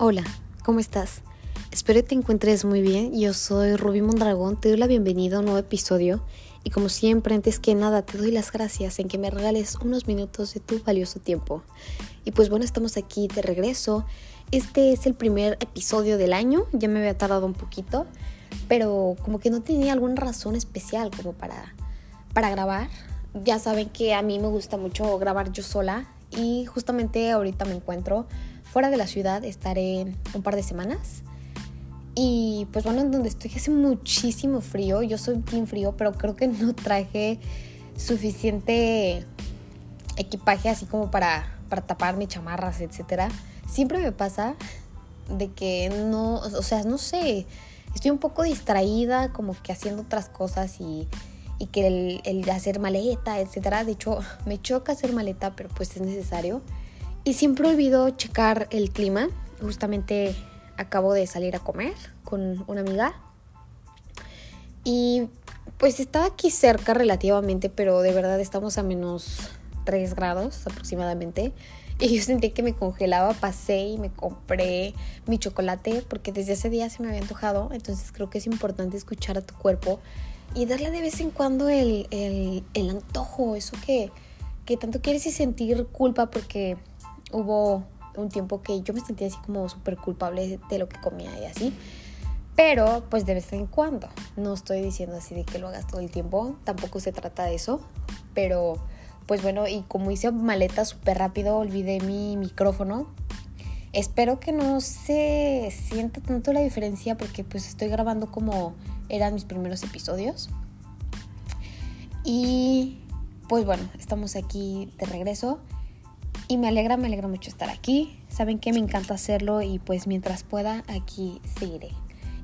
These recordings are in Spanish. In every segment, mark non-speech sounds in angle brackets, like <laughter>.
Hola, ¿cómo estás? Espero que te encuentres muy bien. Yo soy Rubí Mondragón, te doy la bienvenida a un nuevo episodio y como siempre, antes que nada, te doy las gracias en que me regales unos minutos de tu valioso tiempo. Y pues bueno, estamos aquí de regreso. Este es el primer episodio del año, ya me había tardado un poquito, pero como que no tenía alguna razón especial como para, para grabar. Ya saben que a mí me gusta mucho grabar yo sola y justamente ahorita me encuentro fuera de la ciudad, estaré un par de semanas. Y pues bueno, en donde estoy hace muchísimo frío, yo soy bien frío, pero creo que no traje suficiente equipaje así como para, para tapar mis chamarras, etc. Siempre me pasa de que no, o sea, no sé, estoy un poco distraída como que haciendo otras cosas y, y que el, el hacer maleta, etc. De hecho, me choca hacer maleta, pero pues es necesario. Y siempre olvido checar el clima. Justamente acabo de salir a comer con una amiga. Y pues estaba aquí cerca relativamente, pero de verdad estamos a menos 3 grados aproximadamente. Y yo sentí que me congelaba, pasé y me compré mi chocolate porque desde ese día se me había antojado. Entonces creo que es importante escuchar a tu cuerpo y darle de vez en cuando el, el, el antojo, eso que, que tanto quieres y sentir culpa porque hubo un tiempo que yo me sentía así como súper culpable de lo que comía y así. Pero pues de vez en cuando. No estoy diciendo así de que lo hagas todo el tiempo. Tampoco se trata de eso. Pero pues bueno, y como hice maleta súper rápido, olvidé mi micrófono. Espero que no se sienta tanto la diferencia porque pues estoy grabando como eran mis primeros episodios. Y pues bueno, estamos aquí de regreso. Y me alegra, me alegra mucho estar aquí. Saben que me encanta hacerlo y pues mientras pueda aquí seguiré.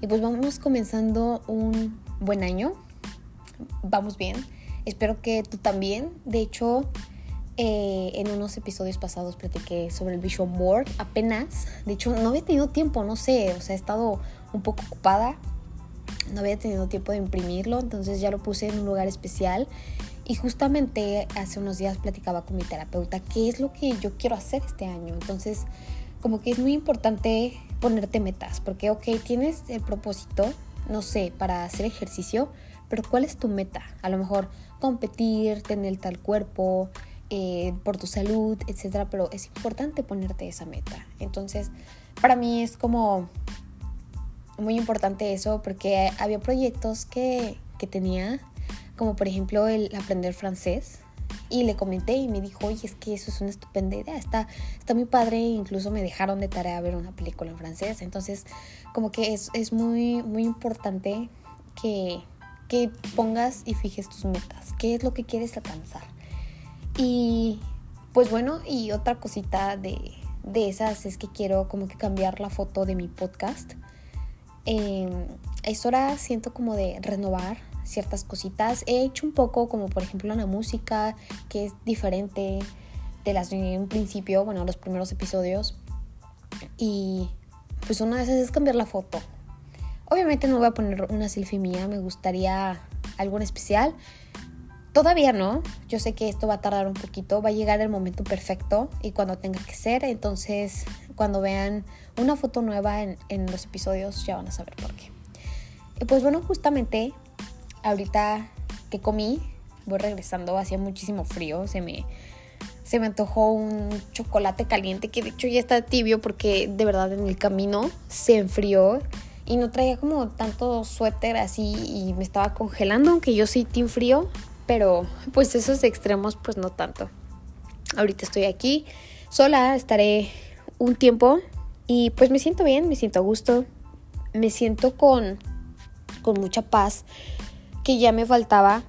Y pues vamos comenzando un buen año. Vamos bien. Espero que tú también. De hecho, eh, en unos episodios pasados platiqué sobre el Vision Board. Apenas. De hecho, no había tenido tiempo, no sé. O sea, he estado un poco ocupada. No había tenido tiempo de imprimirlo. Entonces ya lo puse en un lugar especial. Y justamente hace unos días platicaba con mi terapeuta qué es lo que yo quiero hacer este año. Entonces, como que es muy importante ponerte metas, porque, ok, tienes el propósito, no sé, para hacer ejercicio, pero ¿cuál es tu meta? A lo mejor competir, tener tal cuerpo, eh, por tu salud, etcétera, pero es importante ponerte esa meta. Entonces, para mí es como muy importante eso, porque había proyectos que, que tenía como por ejemplo el aprender francés. Y le comenté y me dijo, oye, es que eso es una estupenda idea, está, está muy padre, incluso me dejaron de tarea ver una película en francés. Entonces, como que es, es muy, muy importante que, que pongas y fijes tus metas, qué es lo que quieres alcanzar. Y pues bueno, y otra cosita de, de esas es que quiero como que cambiar la foto de mi podcast. Eh, es hora, siento como de renovar ciertas cositas. He hecho un poco como por ejemplo la música, que es diferente de las de un principio, bueno, los primeros episodios. Y pues una de esas es cambiar la foto. Obviamente no voy a poner una selfie mía, me gustaría algo especial. Todavía no, yo sé que esto va a tardar un poquito, va a llegar el momento perfecto y cuando tenga que ser, entonces cuando vean una foto nueva en, los episodios ya van a saber por qué. Y pues bueno, justamente ahorita que comí, voy regresando, hacía muchísimo frío, se me, se me antojó un chocolate caliente que de hecho ya está tibio porque de verdad en el camino se enfrió y no traía como tanto suéter así y me estaba congelando, aunque yo sí team frío, pero pues esos extremos pues no tanto. Ahorita estoy aquí sola, estaré un tiempo y pues me siento bien, me siento a gusto, me siento con, con mucha paz que ya me faltaba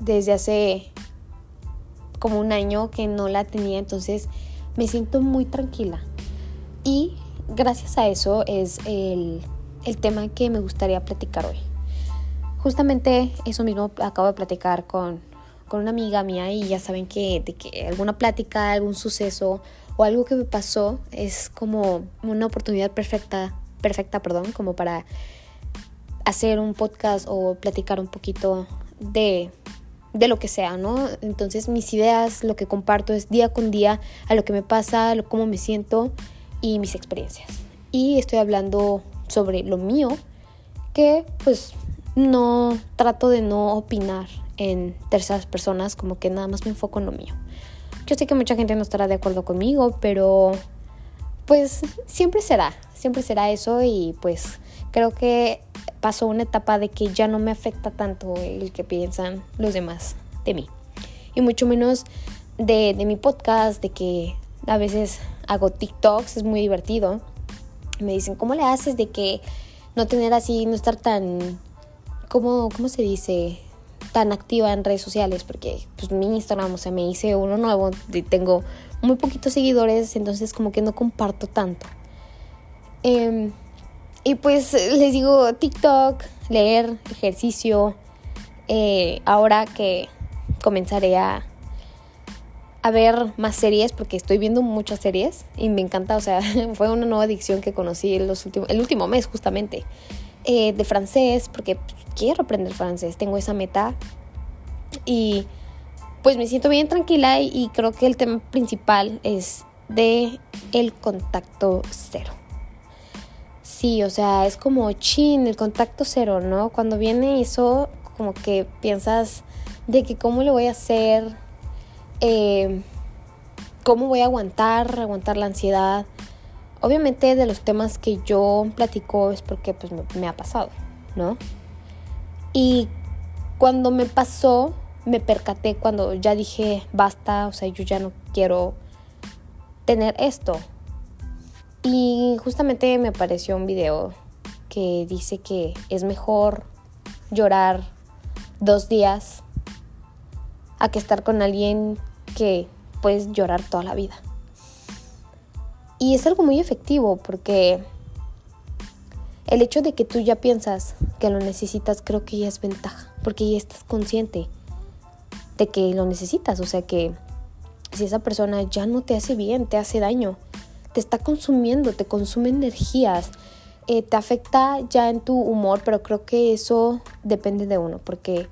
desde hace como un año que no la tenía, entonces me siento muy tranquila. Y gracias a eso es el, tema que me gustaría platicar hoy. Justamente eso mismo acabo de platicar con, con una amiga mía y ya saben que, de que alguna plática, algún suceso o algo que me pasó es como una oportunidad perfecta, perfecta, perdón, como para hacer un podcast o platicar un poquito de, de lo que sea, ¿no? Entonces mis ideas, lo que comparto es día con día a lo que me pasa, a cómo me siento y mis experiencias. Y estoy hablando sobre lo mío, que pues no trato de no opinar en terceras personas, como que nada más me enfoco en lo mío. Yo sé que mucha gente no estará de acuerdo conmigo, pero pues siempre será, siempre será eso y pues creo que pasó una etapa de que ya no me afecta tanto el que piensan los demás de mí. Y mucho menos de, mi podcast, de que a veces hago TikToks, es muy divertido. Me dicen, ¿cómo le haces de que no tener así, no estar tan, ¿cómo, cómo se dice? Tan activa en redes sociales, porque pues mi Instagram, o sea, me hice uno nuevo y tengo muy poquitos seguidores, entonces como que no comparto tanto. Em, y pues les digo TikTok, leer, ejercicio. Eh, ahora que comenzaré a, a ver más series, porque estoy viendo muchas series y me encanta, o sea, <laughs> fue una nueva adicción que conocí los últimos, el último mes justamente. Eh, de francés, porque quiero aprender francés, tengo esa meta. Y pues me siento bien tranquila y creo que el tema principal es de el contacto cero. Sí, o sea, es como chin, el contacto cero, ¿no? Cuando viene eso, como que piensas de que cómo le voy a hacer, eh, cómo voy a aguantar, aguantar la ansiedad. Obviamente de los temas que yo platico es porque pues me, me ha pasado, ¿no? Y cuando me pasó, me percaté cuando ya dije, basta, o sea, yo ya no quiero tener esto. Y justamente me apareció un video que dice que es mejor llorar dos días a que estar con alguien que puedes llorar toda la vida. Y es algo muy efectivo porque el hecho de que tú ya piensas que lo necesitas creo que ya es ventaja, porque ya estás consciente de que lo necesitas, o sea que si esa persona ya no te hace bien, te hace daño, te está consumiendo, te consume energías, eh, te afecta ya en tu humor, pero creo que eso depende de uno, porque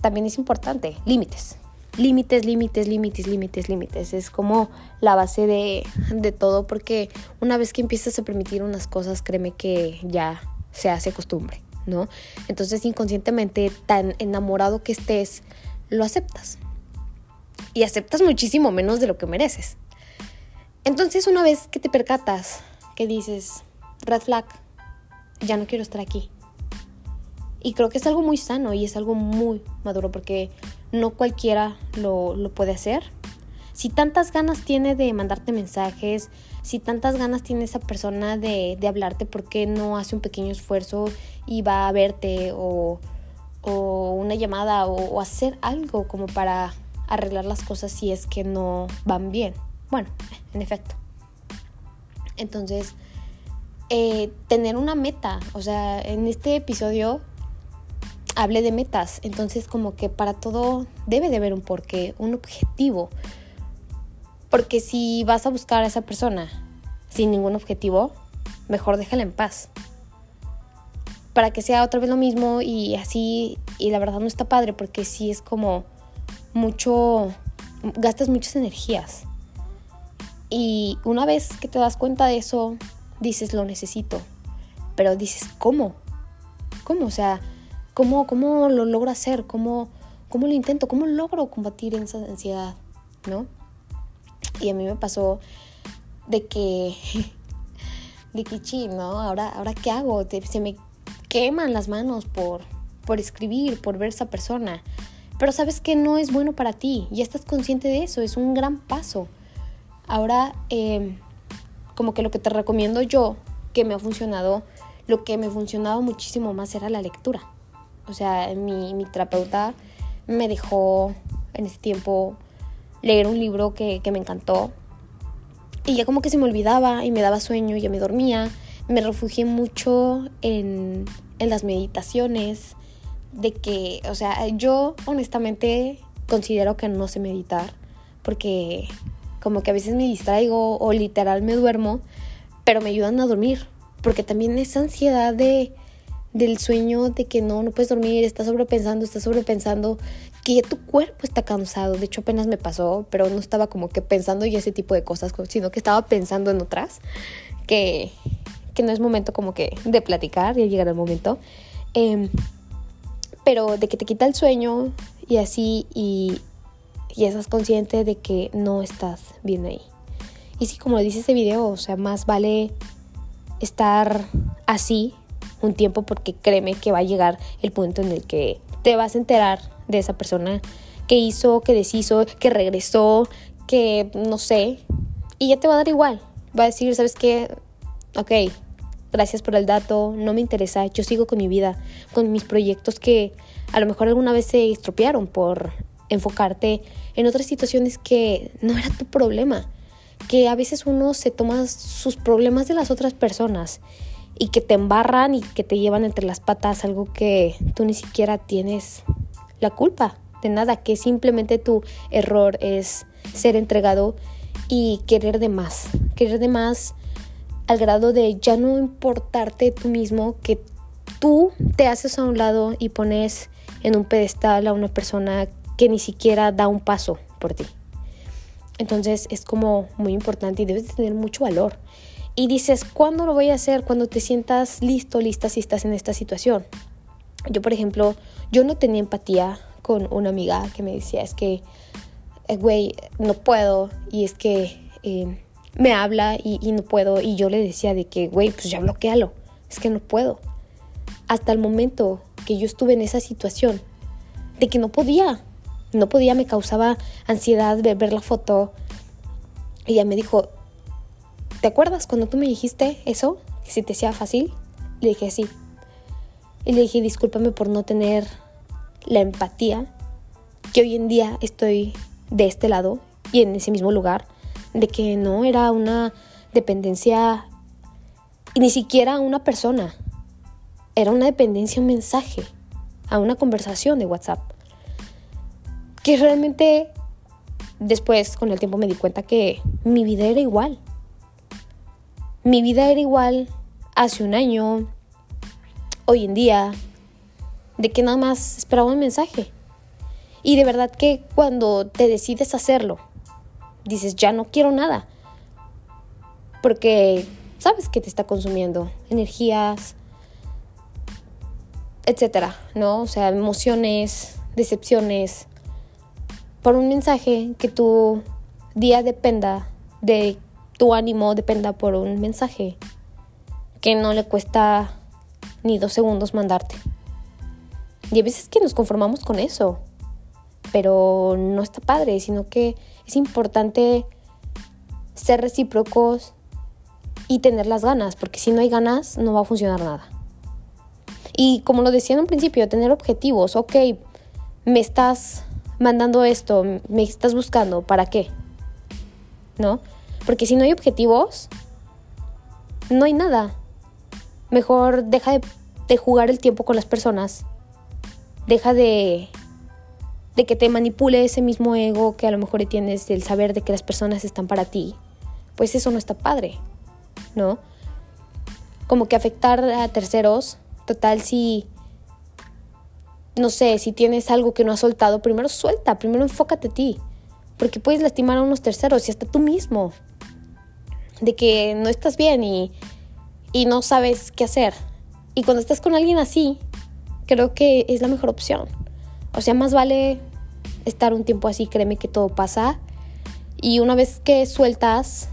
también es importante, límites. Límites, límites, límites, límites, límites. Es como la base de, de todo, porque una vez que empiezas a permitir unas cosas, créeme que ya se hace costumbre, ¿no? Entonces inconscientemente, tan enamorado que estés, lo aceptas. Y aceptas muchísimo menos de lo que mereces. Entonces una vez que te percatas, que dices, red flag, ya no quiero estar aquí. Y creo que es algo muy sano y es algo muy maduro porque no cualquiera lo, puede hacer. Si tantas ganas tiene de mandarte mensajes, si tantas ganas tiene esa persona de, hablarte, ¿por qué no hace un pequeño esfuerzo y va a verte o, una llamada o hacer algo como para arreglar las cosas si es que no van bien? Bueno, en efecto. Entonces, eh, tener una meta, o sea, en este episodio hablé de metas, entonces como que para todo debe de haber un porqué, un objetivo. Porque si vas a buscar a esa persona sin ningún objetivo, mejor déjala en paz. Para que sea otra vez lo mismo y así, y la verdad no está padre porque si es como mucho, gastas muchas energías. Y una vez que te das cuenta de eso, dices, lo necesito. Pero dices, ¿cómo? ¿Cómo? O sea, ¿cómo, cómo lo logro hacer? ¿Cómo, ¿Cómo lo intento? ¿Cómo logro combatir esa ansiedad? ¿No? Y a mí me pasó de que, <laughs> de que ¿no? Ahora, ahora ¿qué hago? Se me queman las manos por, por escribir, por ver esa persona. Pero sabes que no es bueno para ti. Ya estás consciente de eso. Es un gran paso. Ahora, em, como que lo que te recomiendo yo, que me ha funcionado, lo que me funcionado muchísimo más era la lectura. O sea, mi, mi terapeuta me dejó en ese tiempo leer un libro que, que, me encantó. Y ya como que se me olvidaba y me daba sueño y ya me dormía. Me refugié mucho en, en las meditaciones. De que, o sea, yo honestamente considero que no sé meditar. Porque como que a veces me distraigo o literal me duermo, pero me ayudan a dormir, porque también esa ansiedad de del sueño de que no, no puedes dormir, estás sobrepensando, estás sobrepensando, que tu cuerpo está cansado. De hecho, apenas me pasó, pero no estaba como que pensando y ese tipo de cosas, sino que estaba pensando en otras. que, que no es momento como que de platicar, ya llegará el momento. Em, pero de que te quita el sueño y así y, y estás consciente de que no estás bien ahí. Y sí, como dice ese video, o sea, más vale estar así un tiempo porque créeme que va a llegar el punto en el que te vas a enterar de esa persona que hizo, que deshizo, que regresó, que no sé, y ya te va a dar igual. Va a decir, ¿sabes qué? Ok, gracias por el dato, no me interesa, yo sigo con mi vida, con mis proyectos que a lo mejor alguna vez se estropearon por enfocarte en otras situaciones que no era tu problema, que a veces uno se toma sus problemas de las otras personas y que te embarran y que te llevan entre las patas algo que tú ni siquiera tienes la culpa de nada, que simplemente tu error es ser entregado y querer de más, querer de más al grado de ya no importarte tú mismo, que tú te haces a un lado y pones en un pedestal a una persona que ni siquiera da un paso por ti. Entonces es como muy importante y debes tener mucho valor. Y dices, ¿cuándo lo voy a hacer? Cuando te sientas listo, lista si estás en esta situación. Yo, por ejemplo, yo no tenía empatía con una amiga que me decía, es que, eh, güey, no puedo. Y es que eh, me habla y, y, no puedo. Y yo le decía de que, güey, pues ya bloquealo. Es que no puedo. Hasta el momento que yo estuve en esa situación, de que no podía. No podía, me causaba ansiedad ver, ver la foto. Y ella me dijo, ¿te acuerdas cuando tú me dijiste eso? Si te hacía fácil. Le dije, sí. Y le dije, discúlpame por no tener la empatía que hoy en día estoy de este lado y en ese mismo lugar, de que no era una dependencia y ni siquiera una persona, era una dependencia, un mensaje, a una conversación de WhatsApp. Que realmente después con el tiempo me di cuenta que mi vida era igual. Mi vida era igual hace un año, hoy en día, de que nada más esperaba un mensaje. Y de verdad que cuando te decides hacerlo, dices, ya no quiero nada. Porque sabes que te está consumiendo energías, etcétera, ¿no? O sea, emociones, decepciones, por un mensaje que tu día dependa de tu ánimo dependa por un mensaje que no le cuesta ni dos segundos mandarte. Y a veces que nos conformamos con eso, pero no está padre, sino que es importante ser recíprocos y tener las ganas, porque si no hay ganas no va a funcionar nada. Y como lo decía en un principio, tener objetivos, ok, me estás mandando esto, me estás buscando, ¿para qué? ¿No? Porque si no hay objetivos, no hay nada. Mejor deja de, jugar el tiempo con las personas. Deja de, que te manipule ese mismo ego que a lo mejor tienes del saber de que las personas están para ti. Pues eso no está padre, ¿no? Como que afectar a terceros, total si no sé, si tienes algo que no has soltado, primero suelta, primero enfócate a ti, porque puedes lastimar a unos terceros y hasta tú mismo de que no estás bien y, y no sabes qué hacer. Y cuando estás con alguien así, creo que es la mejor opción. O sea, más vale estar un tiempo así, créeme que todo pasa. Y una vez que sueltas,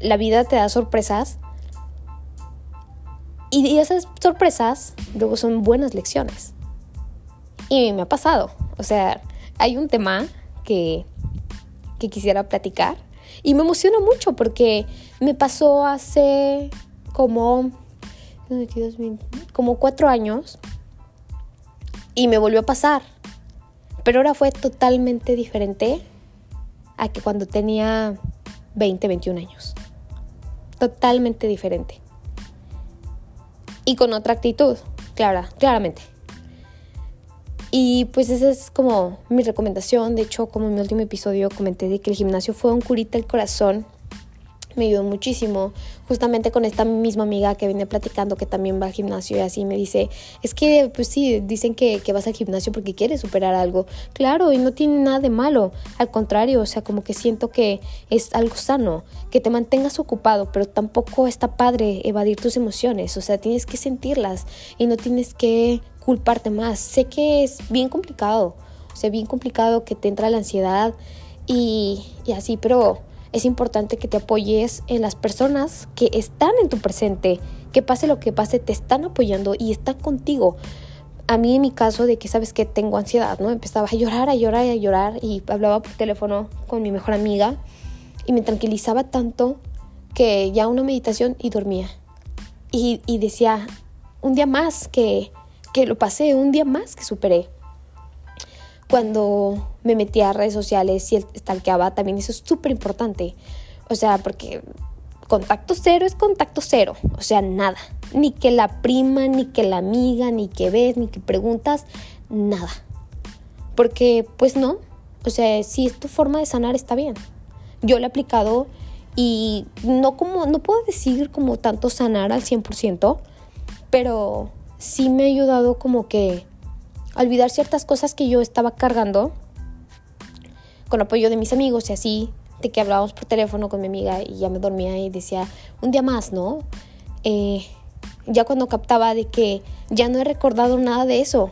la vida te da sorpresas. Y esas sorpresas luego son buenas lecciones. Y me ha pasado. O sea, hay un tema que, que quisiera platicar y me emociona mucho porque me pasó hace como, como cuatro años y me volvió a pasar. Pero ahora fue totalmente diferente a que cuando tenía 20, 21 años. Totalmente diferente. Y con otra actitud, clara, claramente. Y pues esa es como mi recomendación. De hecho, como en mi último episodio comenté de que el gimnasio fue un curita al corazón. me ayudó muchísimo. Justamente con esta misma amiga que venía platicando que también va al gimnasio y así me dice, es que pues sí, dicen que, que, vas al gimnasio porque quieres superar algo. Claro, y no tiene nada de malo. Al contrario, o sea, como que siento que es algo sano, que te mantengas ocupado, pero tampoco está padre evadir tus emociones. O sea, tienes que sentirlas y no tienes que culparte más. Sé que es bien complicado, o sea, bien complicado que te entra la ansiedad y, y así, pero es importante que te apoyes en las personas que están en tu presente, que pase lo que pase, te están apoyando y están contigo. A mí en mi caso de que sabes que tengo ansiedad, ¿no? Empezaba a llorar, a llorar, a llorar y hablaba por teléfono con mi mejor amiga y me tranquilizaba tanto que ya una meditación y dormía. Y, y decía, un día más que, que lo pasé, un día más que superé cuando me metía a redes sociales y stalkeaba, también eso es súper importante. O sea, porque contacto cero es contacto cero. O sea, nada. Ni que la prima, ni que la amiga, ni que ves, ni que preguntas, nada. Porque, pues no. O sea, si es tu forma de sanar, está bien. Yo lo he aplicado y no como, no puedo decir como tanto sanar al 100%, pero sí me ha ayudado como que olvidar ciertas cosas que yo estaba cargando con apoyo de mis amigos y así, de que hablábamos por teléfono con mi amiga y ya me dormía y decía, un día más, ¿no? Eh, ya cuando captaba de que ya no he recordado nada de eso,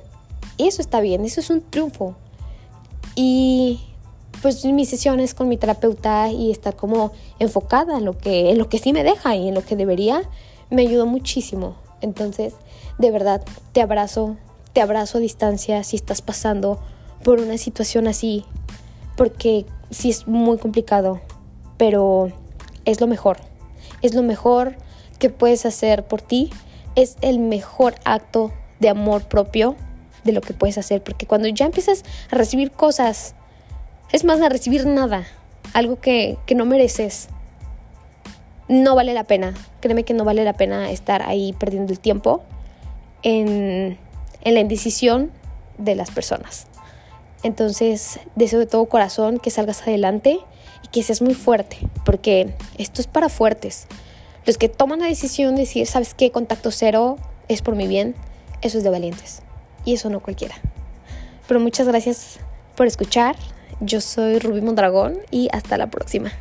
eso está bien, eso es un triunfo. Y pues mis sesiones con mi terapeuta y estar como enfocada en lo que, en lo que sí me deja y en lo que debería, me ayudó muchísimo. Entonces, de verdad, te abrazo, te abrazo a distancia si estás pasando por una situación así, porque sí es muy complicado, pero es lo mejor. Es lo mejor que puedes hacer por ti. Es el mejor acto de amor propio de lo que puedes hacer, porque cuando ya empiezas a recibir cosas, es más, a recibir nada, algo que, que no mereces, no vale la pena. Créeme que no vale la pena estar ahí perdiendo el tiempo en en la indecisión de las personas. Entonces, deseo de todo corazón que salgas adelante y que seas muy fuerte, porque esto es para fuertes. Los que toman la decisión de decir, ¿sabes qué? Contacto cero es por mi bien, eso es de valientes. Y eso no cualquiera. Pero muchas gracias por escuchar. Yo soy Rubí Mondragón y hasta la próxima.